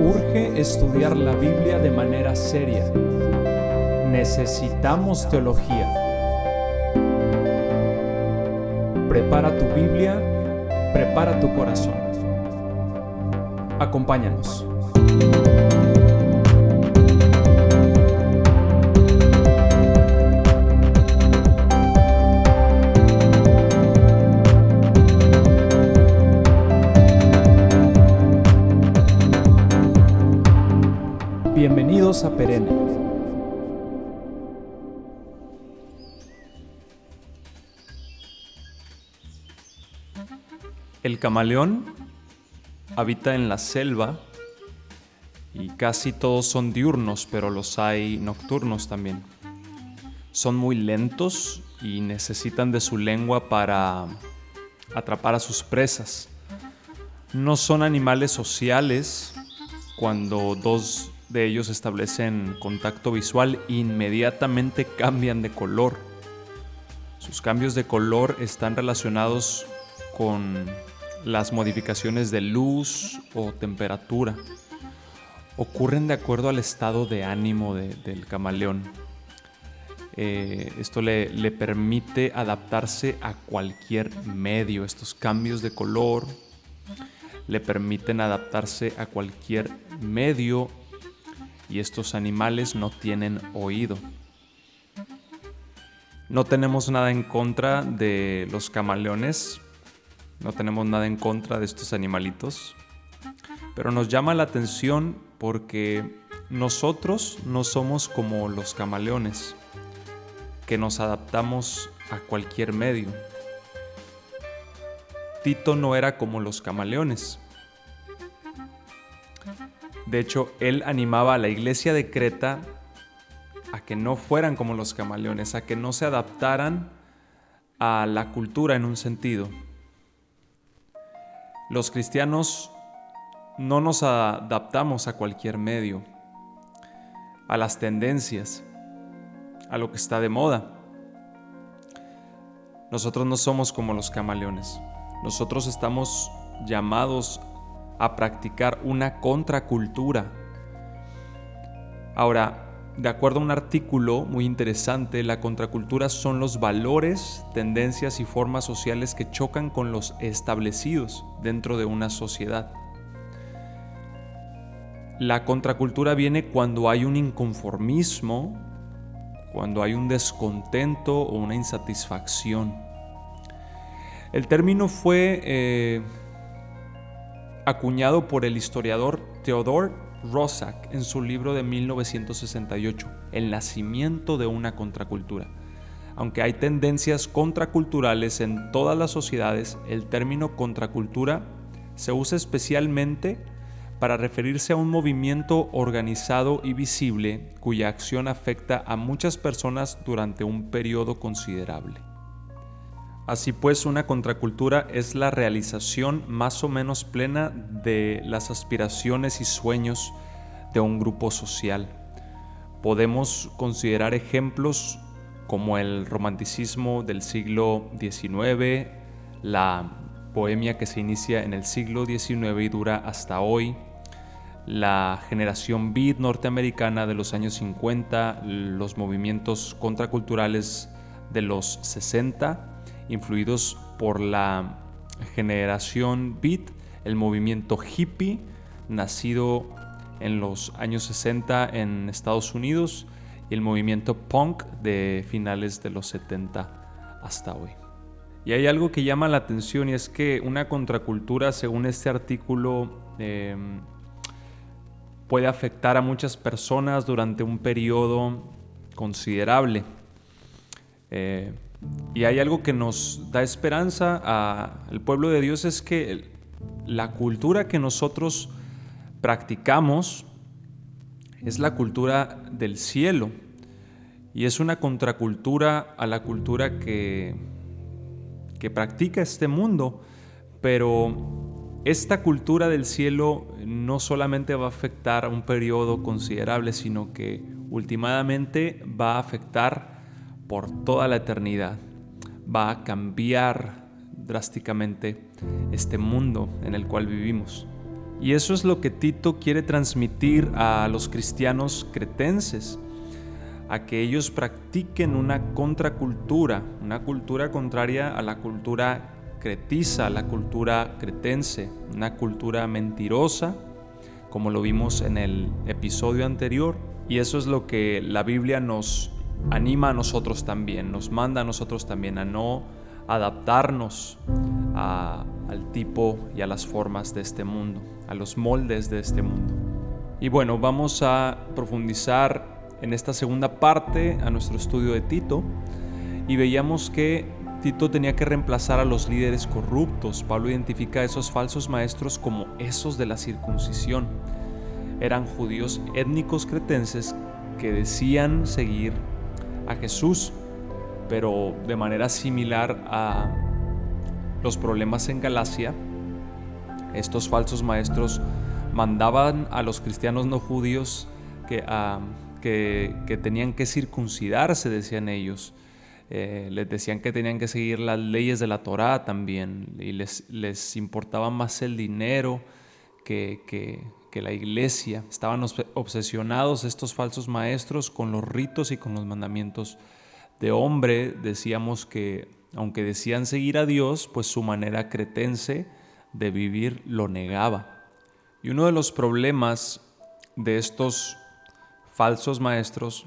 Urge estudiar la Biblia de manera seria. Necesitamos teología. Prepara tu Biblia, prepara tu corazón. Acompáñanos. Perenne. El camaleón habita en la selva y casi todos son diurnos, pero los hay nocturnos también. Son muy lentos y necesitan de su lengua para atrapar a sus presas. No son animales sociales. Cuando dos de ellos establecen contacto visual, inmediatamente cambian de color. Sus cambios de color están relacionados con las modificaciones de luz o temperatura. Ocurren de acuerdo al estado de ánimo del camaleón. Eh, esto le permite adaptarse a cualquier medio. Estos cambios de color le permiten adaptarse a cualquier medio y estos animales no tienen oído. No tenemos nada en contra de los camaleones, no tenemos nada en contra de estos animalitos, pero nos llama la atención porque nosotros no somos como los camaleones, que nos adaptamos a cualquier medio. Tito no era como los camaleones. De hecho, él animaba a la iglesia de Creta a que no fueran como los camaleones, a que no se adaptaran a la cultura en un sentido. Los cristianos no nos adaptamos a cualquier medio, a las tendencias, a lo que está de moda. Nosotros no somos como los camaleones. Nosotros estamos llamados a practicar una contracultura. Ahora, de acuerdo a un artículo muy interesante, la contracultura son los valores, tendencias y formas sociales que chocan con los establecidos dentro de una sociedad. La contracultura viene cuando hay un inconformismo, cuando hay un descontento o una insatisfacción. El término fue eh, acuñado por el historiador Theodore Roszak en su libro de 1968, El nacimiento de una contracultura. Aunque hay tendencias contraculturales en todas las sociedades, el término contracultura se usa especialmente para referirse a un movimiento organizado y visible cuya acción afecta a muchas personas durante un periodo considerable. Así pues, una contracultura es la realización más o menos plena de las aspiraciones y sueños de un grupo social. Podemos considerar ejemplos como el romanticismo del siglo XIX, la bohemia que se inicia en el siglo XIX y dura hasta hoy, la generación beat norteamericana de los años 50, los movimientos contraculturales de los 60, influidos por la generación beat, el movimiento hippie, nacido en los años 60 en Estados Unidos, y el movimiento punk de finales de los 70 hasta hoy. Y hay algo que llama la atención y es que una contracultura, según este artículo, em, puede afectar a muchas personas durante un periodo considerable. Eh, y hay algo que nos da esperanza al pueblo de Dios es que la cultura que nosotros practicamos es la cultura del cielo. Y es una contracultura a la cultura que, que practica este mundo, pero esta cultura del cielo no solamente va a afectar a un periodo considerable, sino que últimamente va a afectar por toda la eternidad. Va a cambiar drásticamente este mundo en el cual vivimos. Y eso es lo que Tito quiere transmitir a los cristianos cretenses, a que ellos practiquen una contracultura, una cultura contraria a la cultura cretiza, la cultura cretense, una cultura mentirosa, como lo vimos en el episodio anterior. Y eso es lo que la Biblia nos anima a nosotros también, nos manda a nosotros también a no adaptarnos al tipo y a las formas de este mundo, a los moldes de este mundo. Y bueno, vamos a profundizar en esta segunda parte a nuestro estudio de Tito y veíamos que Tito tenía que reemplazar a los líderes corruptos. Pablo identifica a esos falsos maestros como esos de la circuncisión. Eran judíos étnicos cretenses que decían seguir a Jesús, pero de manera similar a los problemas en Galacia, estos falsos maestros mandaban a los cristianos no judíos que, que, tenían que circuncidarse, decían ellos. Eh, les decían que tenían que seguir las leyes de la Torá también y les, les importaba más el dinero que, que, que la iglesia. Estaban obsesionados estos falsos maestros con los ritos y con los mandamientos de hombre. Decíamos que aunque decían seguir a Dios, pues su manera cretense de vivir lo negaba. Y uno de los problemas de estos falsos maestros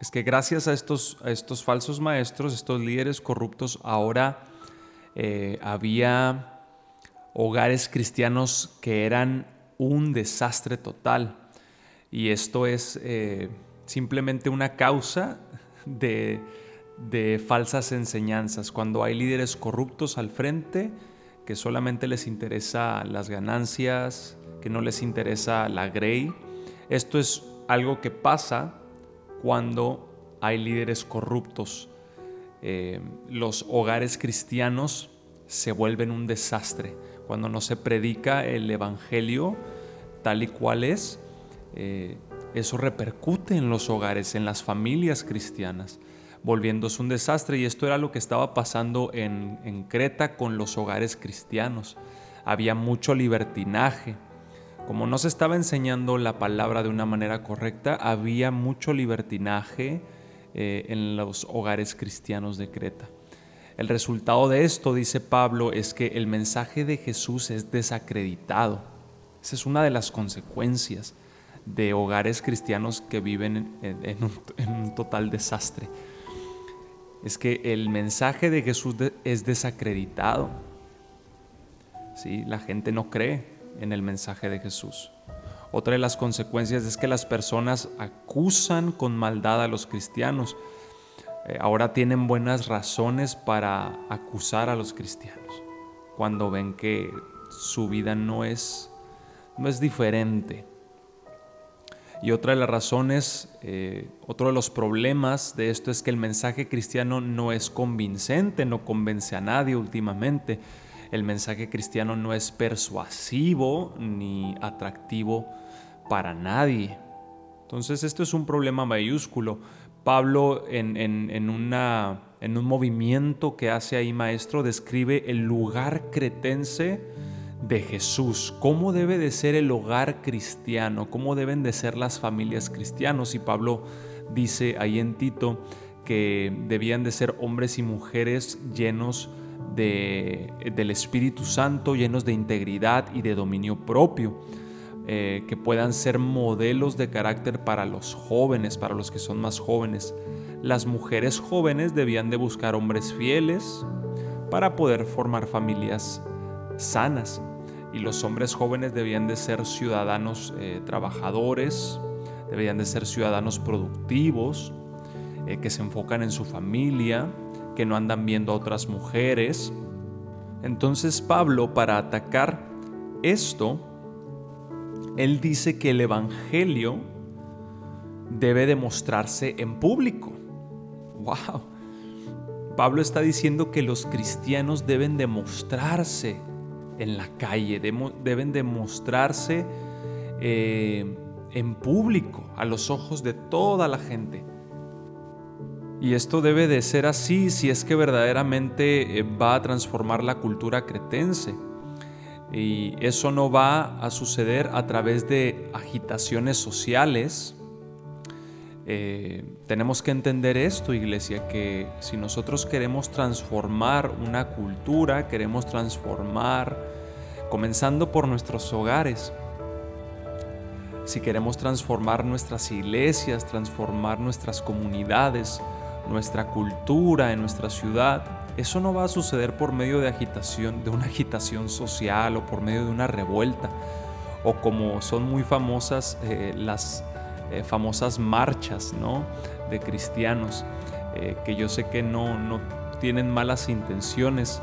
es que gracias a estos, a estos falsos maestros, estos líderes corruptos, ahora eh, había hogares cristianos que eran un desastre total. Y esto es eh, simplemente una causa de, de falsas enseñanzas. Cuando hay líderes corruptos al frente, que solamente les interesa las ganancias, que no les interesa la grey. Esto es algo que pasa cuando hay líderes corruptos. Eh, los hogares cristianos se vuelven un desastre cuando no se predica el Evangelio tal y cual es, eh, eso repercute en los hogares, en las familias cristianas, volviéndose un desastre. Y esto era lo que estaba pasando en, Creta con los hogares cristianos. Había mucho libertinaje. Como no se estaba enseñando la palabra de una manera correcta, había mucho libertinaje eh, en los hogares cristianos de Creta. El resultado de esto, dice Pablo, es que el mensaje de Jesús es desacreditado. Esa es una de las consecuencias de hogares cristianos que viven en, un, total desastre. Es que el mensaje de Jesús es desacreditado. ¿Sí? La gente no cree en el mensaje de Jesús. Otra de las consecuencias es que las personas acusan con maldad a los cristianos eh, ahora tienen buenas razones para acusar a los cristianos cuando ven que su vida no es, no es diferente. Y otra de las razones, eh, otro de los problemas de esto es que el mensaje cristiano no es convincente, no convence a nadie últimamente. El mensaje cristiano no es persuasivo ni atractivo para nadie. Entonces esto es un problema mayúsculo. Pablo en, una, en un movimiento que hace ahí maestro describe el lugar cretense de Jesús, cómo debe de ser el hogar cristiano, cómo deben de ser las familias cristianos. Y Pablo dice ahí en Tito que debían de ser hombres y mujeres llenos de, del Espíritu Santo, llenos de integridad y de dominio propio. Eh, que puedan ser modelos de carácter para los jóvenes, para los que son más jóvenes. Las mujeres jóvenes debían de buscar hombres fieles para poder formar familias sanas. Y los hombres jóvenes debían de ser ciudadanos eh, trabajadores, debían de ser ciudadanos productivos, eh, que se enfocan en su familia, que no andan viendo a otras mujeres. Entonces Pablo, para atacar esto, él dice que el Evangelio debe demostrarse en público. ¡Wow! Pablo está diciendo que los cristianos deben demostrarse en la calle, deben demostrarse eh, en público, a los ojos de toda la gente. Y esto debe de ser así si es que verdaderamente eh, va a transformar la cultura cretense. Y eso no va a suceder a través de agitaciones sociales. Eh, tenemos que entender esto, iglesia, que si nosotros queremos transformar una cultura, queremos transformar, comenzando por nuestros hogares, si queremos transformar nuestras iglesias, transformar nuestras comunidades, nuestra cultura en nuestra ciudad, eso no va a suceder por medio de agitación, de una agitación social o por medio de una revuelta, o como son muy famosas eh, las eh, famosas marchas ¿no? de cristianos, eh, que yo sé que no, no, tienen malas intenciones,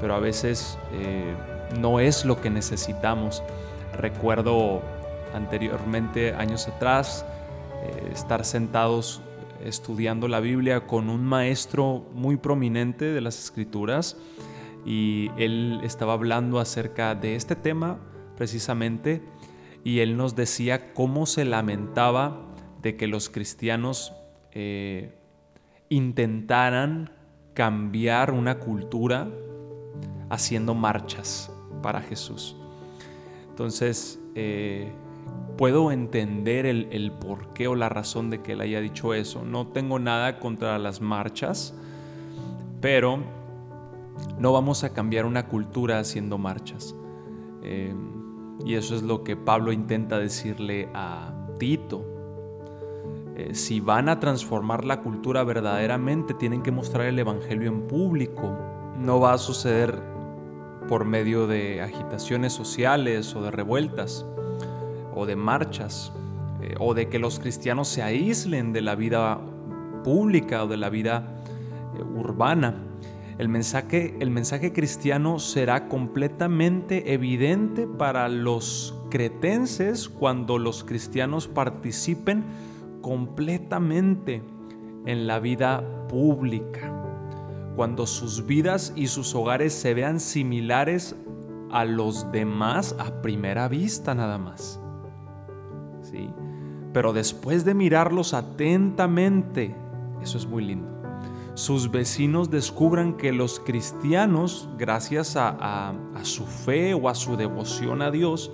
pero a veces no es lo que necesitamos. Recuerdo anteriormente, años atrás, estar sentados estudiando la Biblia con un maestro muy prominente de las escrituras y él estaba hablando acerca de este tema precisamente y él nos decía cómo se lamentaba de que los cristianos eh, intentaran cambiar una cultura haciendo marchas para Jesús. Entonces, eh, puedo entender el, porqué o la razón de que él haya dicho eso. No tengo nada contra las marchas, pero no vamos a cambiar una cultura haciendo marchas. Eh, y eso es lo que Pablo intenta decirle a Tito. Eh, si van a transformar la cultura verdaderamente, tienen que mostrar el Evangelio en público. No va a suceder por medio de agitaciones sociales o de revueltas o de marchas eh, o de que los cristianos se aíslen de la vida pública o de la vida eh, urbana. El mensaje, el mensaje cristiano será completamente evidente para los cretenses cuando los cristianos participen completamente en la vida pública, cuando sus vidas y sus hogares se vean similares a los demás a primera vista nada más. Pero después de mirarlos atentamente, eso es muy lindo, sus vecinos descubran que los cristianos, gracias a, a su fe o a su devoción a Dios,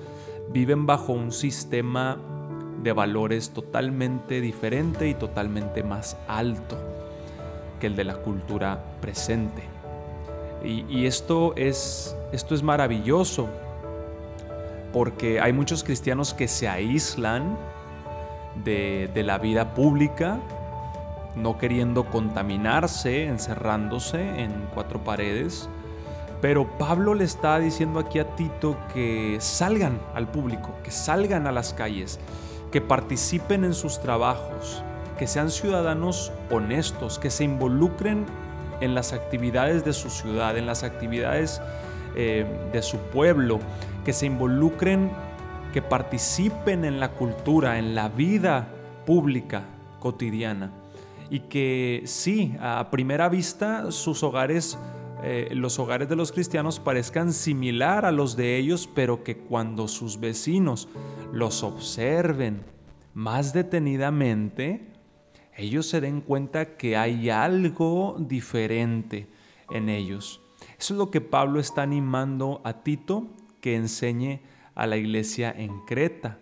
viven bajo un sistema de valores totalmente diferente y totalmente más alto que el de la cultura presente. Y, y, esto, es, esto es maravilloso porque hay muchos cristianos que se aíslan de, la vida pública, no queriendo contaminarse, encerrándose en cuatro paredes. Pero Pablo le está diciendo aquí a Tito que salgan al público, que salgan a las calles, que participen en sus trabajos, que sean ciudadanos honestos, que se involucren en las actividades de su ciudad, en las actividades eh, de su pueblo, que se involucren, que participen en la cultura, en la vida pública cotidiana. Y que sí, a primera vista sus hogares, eh, los hogares de los cristianos parezcan similar a los de ellos, pero que cuando sus vecinos los observen más detenidamente, ellos se den cuenta que hay algo diferente en ellos. Eso es lo que Pablo está animando a Tito que enseñe a la iglesia en Creta.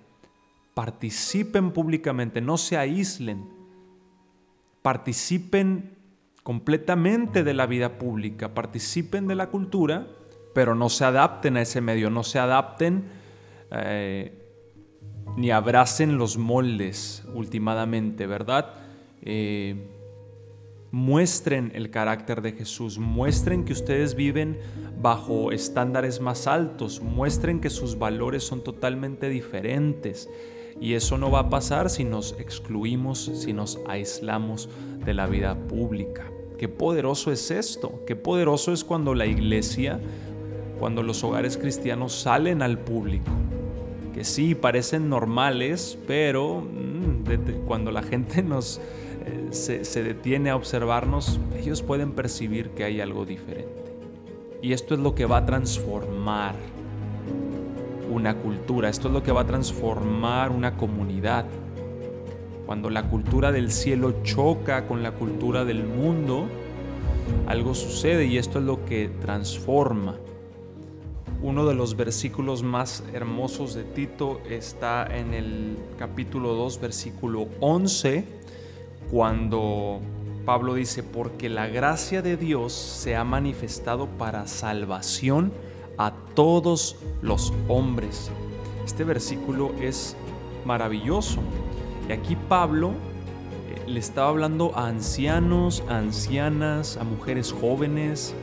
Participen públicamente, no se aíslen. Participen completamente de la vida pública, participen de la cultura, pero no se adapten a ese medio, no se adapten eh, ni abracen los moldes últimamente, ¿verdad? Eh, muestren el carácter de Jesús, muestren que ustedes viven bajo estándares más altos, muestren que sus valores son totalmente diferentes. Y eso no va a pasar si nos excluimos, si nos aislamos de la vida pública. Qué poderoso es esto, qué poderoso es cuando la iglesia, cuando los hogares cristianos salen al público. Que sí, parecen normales, pero mm, cuando la gente nos, se, detiene a observarnos, ellos pueden percibir que hay algo diferente. Y esto es lo que va a transformar una cultura, esto es lo que va a transformar una comunidad. Cuando la cultura del cielo choca con la cultura del mundo, algo sucede y esto es lo que transforma. Uno de los versículos más hermosos de Tito está en el capítulo 2, versículo 11, cuando Pablo dice, porque la gracia de Dios se ha manifestado para salvación a todos los hombres. Este versículo es maravilloso. Y aquí Pablo eh, le estaba hablando a ancianos, a ancianas, a mujeres jóvenes,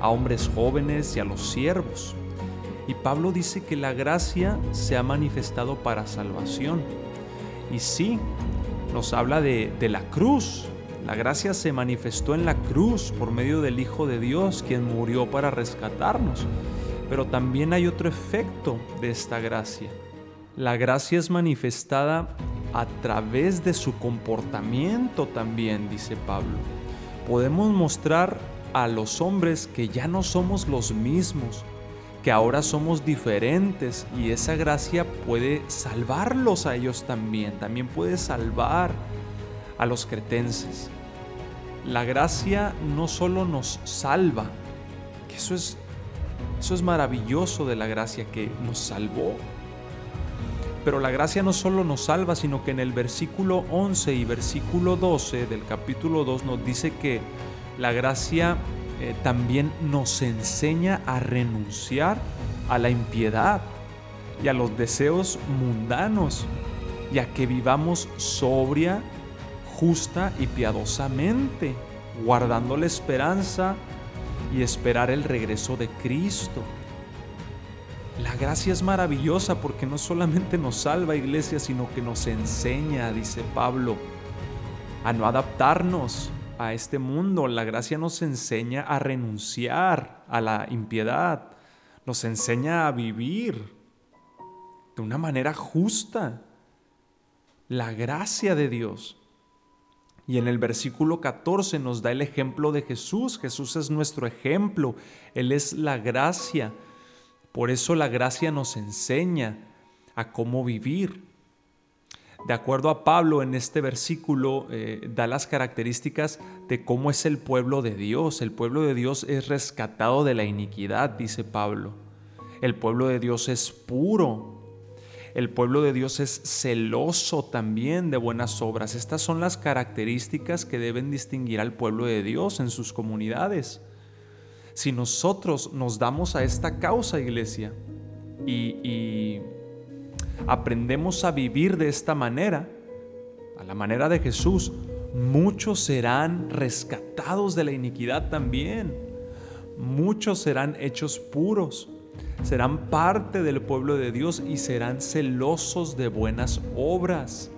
a hombres jóvenes y a los siervos. Y Pablo dice que la gracia se ha manifestado para salvación. Y sí, nos habla de, de la cruz. La gracia se manifestó en la cruz por medio del Hijo de Dios, quien murió para rescatarnos. Pero también hay otro efecto de esta gracia. La gracia es manifestada a través de su comportamiento también, dice Pablo. Podemos mostrar a los hombres que ya no somos los mismos, que ahora somos diferentes y esa gracia puede salvarlos a ellos también, también puede salvar a los cretenses. La gracia no solo nos salva, que eso es, eso es maravilloso de la gracia que nos salvó, pero la gracia no solo nos salva, sino que en el versículo 11 y versículo 12 del capítulo 2 nos dice que la gracia eh, también nos enseña a renunciar a la impiedad y a los deseos mundanos y a que vivamos sobria, justa y piadosamente, guardando la esperanza y esperar el regreso de Cristo. La gracia es maravillosa porque no solamente nos salva iglesia, sino que nos enseña, dice Pablo, a no adaptarnos, a este mundo. La gracia nos enseña a renunciar a la impiedad, nos enseña a vivir de una manera justa. La gracia de Dios. Y en el versículo 14 nos da el ejemplo de Jesús. Jesús es nuestro ejemplo. Él es la gracia. Por eso la gracia nos enseña a cómo vivir. De acuerdo a Pablo, en este versículo eh, da las características de cómo es el pueblo de Dios. El pueblo de Dios es rescatado de la iniquidad, dice Pablo. El pueblo de Dios es puro. El pueblo de Dios es celoso también de buenas obras. Estas son las características que deben distinguir al pueblo de Dios en sus comunidades. Si nosotros nos damos a esta causa, iglesia, y aprendemos a vivir de esta manera, a la manera de Jesús, muchos serán rescatados de la iniquidad también. Muchos serán hechos puros, serán parte del pueblo de Dios y serán celosos de buenas obras.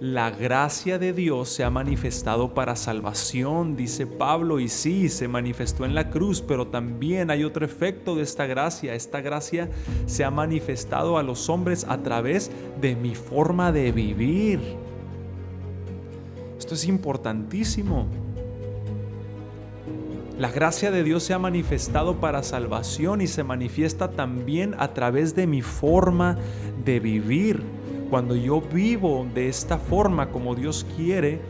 La gracia de Dios se ha manifestado para salvación, dice Pablo, y sí, se manifestó en la cruz, pero también hay otro efecto de esta gracia. Esta gracia se ha manifestado a los hombres a través de mi forma de vivir. Esto es importantísimo. La gracia de Dios se ha manifestado para salvación y se manifiesta también a través de mi forma de vivir. Cuando yo vivo de esta forma como Dios quiere,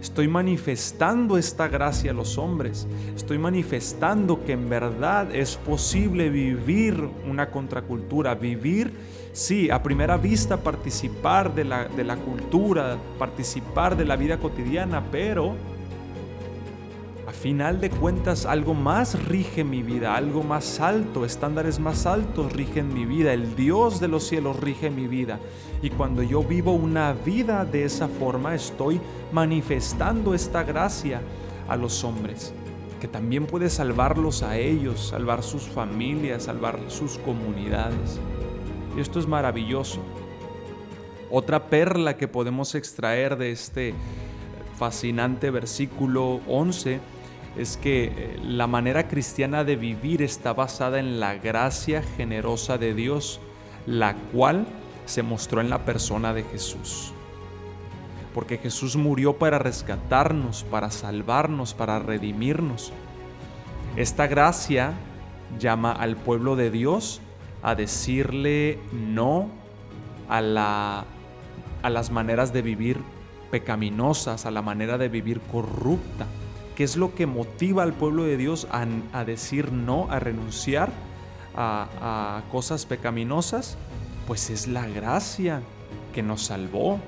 estoy manifestando esta gracia a los hombres. Estoy manifestando que en verdad es posible vivir una contracultura, vivir, sí, a primera vista participar de la, de la cultura, participar de la vida cotidiana, pero final de cuentas algo más rige mi vida, algo más alto, estándares más altos rigen mi vida, el Dios de los cielos rige mi vida. Y cuando yo vivo una vida de esa forma, estoy manifestando esta gracia a los hombres, que también puede salvarlos a ellos, salvar sus familias, salvar sus comunidades. Y esto es maravilloso. Otra perla que podemos extraer de este fascinante versículo 11 es que eh, la manera cristiana de vivir está basada en la gracia generosa de Dios, la cual se mostró en la persona de Jesús. Porque Jesús murió para rescatarnos, para salvarnos, para redimirnos. Esta gracia llama al pueblo de Dios a decirle no a, la, a las maneras de vivir pecaminosas, a la manera de vivir corrupta ¿Qué es lo que motiva al pueblo de Dios a, decir no, a renunciar a, cosas pecaminosas, pues es la gracia que nos salvó.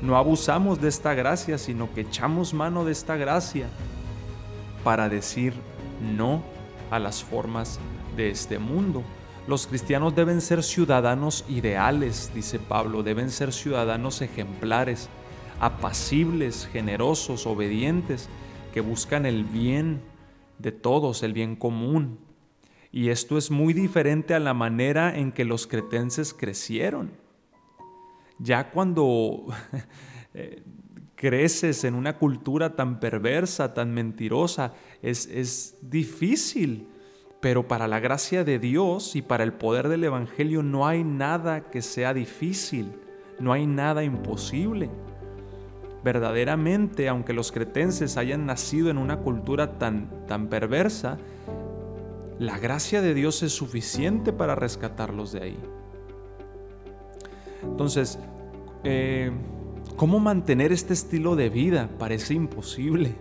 No abusamos de esta gracia, sino que echamos mano de esta gracia para decir no a las formas de este mundo. Los cristianos deben ser ciudadanos ideales, dice Pablo, deben ser ciudadanos ejemplares, apacibles, generosos, obedientes, que buscan el bien de todos, el bien común. Y esto es muy diferente a la manera en que los cretenses crecieron. Ya cuando eh, creces en una cultura tan perversa, tan mentirosa, es, es difícil pero para la gracia de Dios y para el poder del Evangelio no hay nada que sea difícil, no hay nada imposible. Verdaderamente, aunque los cretenses hayan nacido en una cultura tan, tan perversa, la gracia de Dios es suficiente para rescatarlos de ahí. Entonces, eh, ¿cómo mantener este estilo de vida? Parece imposible.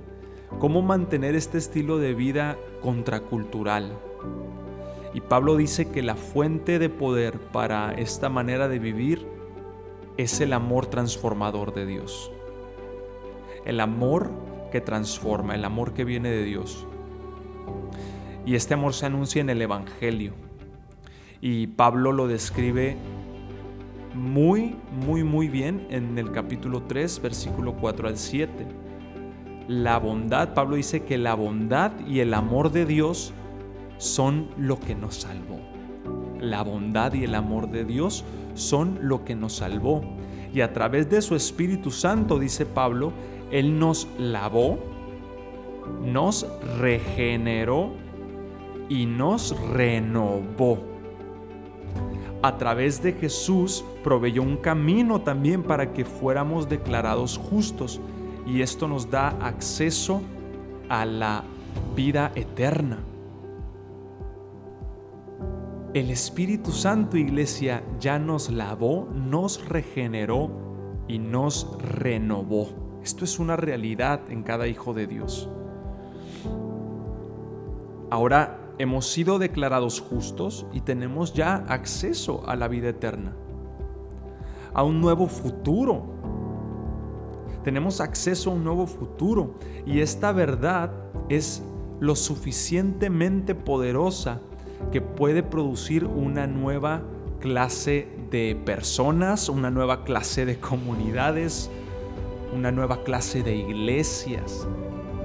¿Cómo mantener este estilo de vida contracultural? Y Pablo dice que la fuente de poder para esta manera de vivir es el amor transformador de Dios. El amor que transforma, el amor que viene de Dios. Y este amor se anuncia en el Evangelio. Y Pablo lo describe muy, muy, muy bien en el capítulo 3, versículo 4 al 7. La bondad, Pablo dice que la bondad y el amor de Dios son lo que nos salvó. La bondad y el amor de Dios son lo que nos salvó. Y a través de su Espíritu Santo, dice Pablo, Él nos lavó, nos regeneró y nos renovó. A través de Jesús proveyó un camino también para que fuéramos declarados justos y esto nos da acceso a la vida eterna. El Espíritu Santo, iglesia, ya nos lavó, nos regeneró y nos renovó. Esto es una realidad en cada hijo de Dios. Ahora hemos sido declarados justos y tenemos ya acceso a la vida eterna, a un nuevo futuro. Tenemos acceso a un nuevo futuro y esta verdad es lo suficientemente poderosa que puede producir una nueva clase de personas, una nueva clase de comunidades, una nueva clase de iglesias.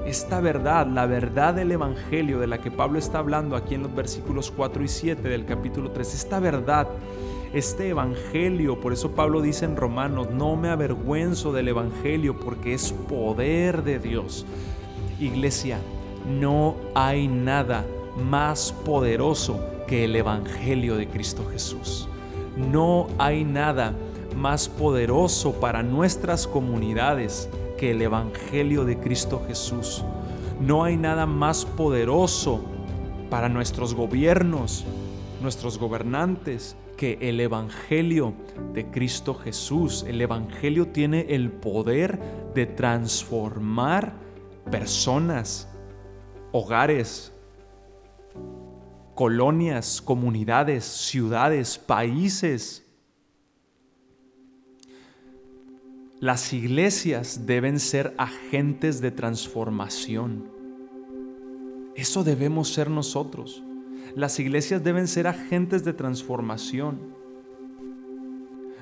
Esta verdad, la verdad del Evangelio de la que Pablo está hablando aquí en los versículos 4 y 7 del capítulo 3, esta verdad, este Evangelio, por eso Pablo dice en Romanos, no me avergüenzo del Evangelio porque es poder de Dios. Iglesia, no hay nada más poderoso que el Evangelio de Cristo Jesús. No hay nada más poderoso para nuestras comunidades que el Evangelio de Cristo Jesús. No hay nada más poderoso para nuestros gobiernos, nuestros gobernantes, que el Evangelio de Cristo Jesús. El Evangelio tiene el poder de transformar personas, hogares, colonias, comunidades, ciudades, países. Las iglesias deben ser agentes de transformación. Eso debemos ser nosotros. Las iglesias deben ser agentes de transformación.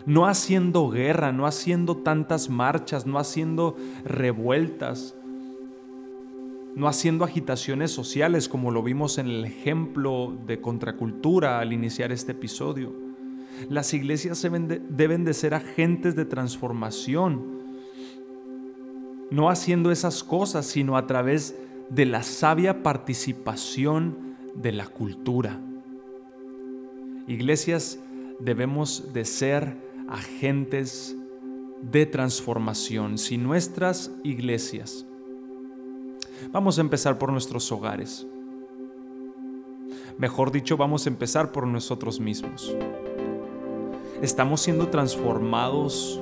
No haciendo guerra, no haciendo tantas marchas, no haciendo revueltas, no haciendo agitaciones sociales como lo vimos en el ejemplo de contracultura al iniciar este episodio. Las iglesias deben de, ser agentes de transformación, no haciendo esas cosas, sino a través de la sabia participación de la cultura. Iglesias debemos de ser agentes de transformación. Si nuestras iglesias Vamos a empezar por nuestros hogares. Mejor dicho, vamos a empezar por nosotros mismos. Estamos siendo transformados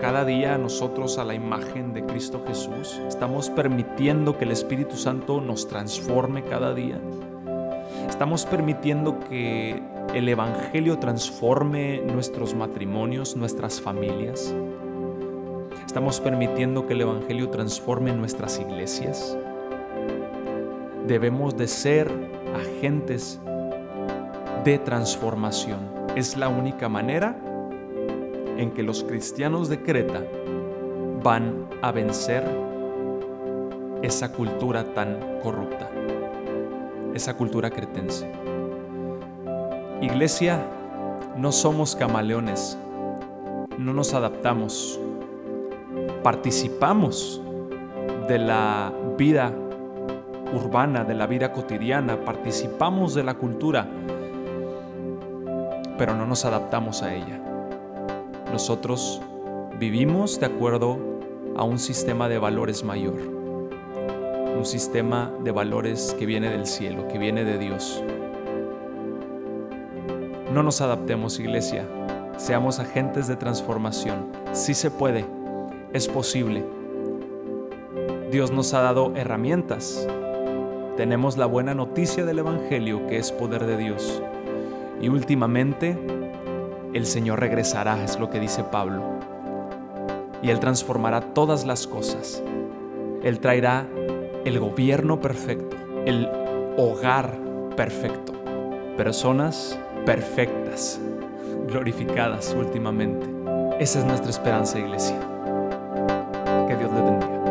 cada día nosotros a la imagen de Cristo Jesús. Estamos permitiendo que el Espíritu Santo nos transforme cada día. Estamos permitiendo que el Evangelio transforme nuestros matrimonios, nuestras familias. Estamos permitiendo que el Evangelio transforme nuestras iglesias. Debemos de ser agentes de transformación. Es la única manera en que los cristianos de Creta van a vencer esa cultura tan corrupta, esa cultura cretense. Iglesia, no somos camaleones, no nos adaptamos, participamos de la vida urbana, de la vida cotidiana, participamos de la cultura, pero no nos adaptamos a ella. Nosotros vivimos de acuerdo a un sistema de valores mayor, un sistema de valores que viene del cielo, que viene de Dios. No nos adaptemos, iglesia. Seamos agentes de transformación. Sí se puede. Es posible. Dios nos ha dado herramientas. Tenemos la buena noticia del Evangelio que es poder de Dios. Y últimamente, el Señor regresará, es lo que dice Pablo. Y Él transformará todas las cosas. Él traerá el gobierno perfecto, el hogar perfecto. Personas perfectas, glorificadas últimamente. Esa es nuestra esperanza, iglesia. Que Dios le bendiga.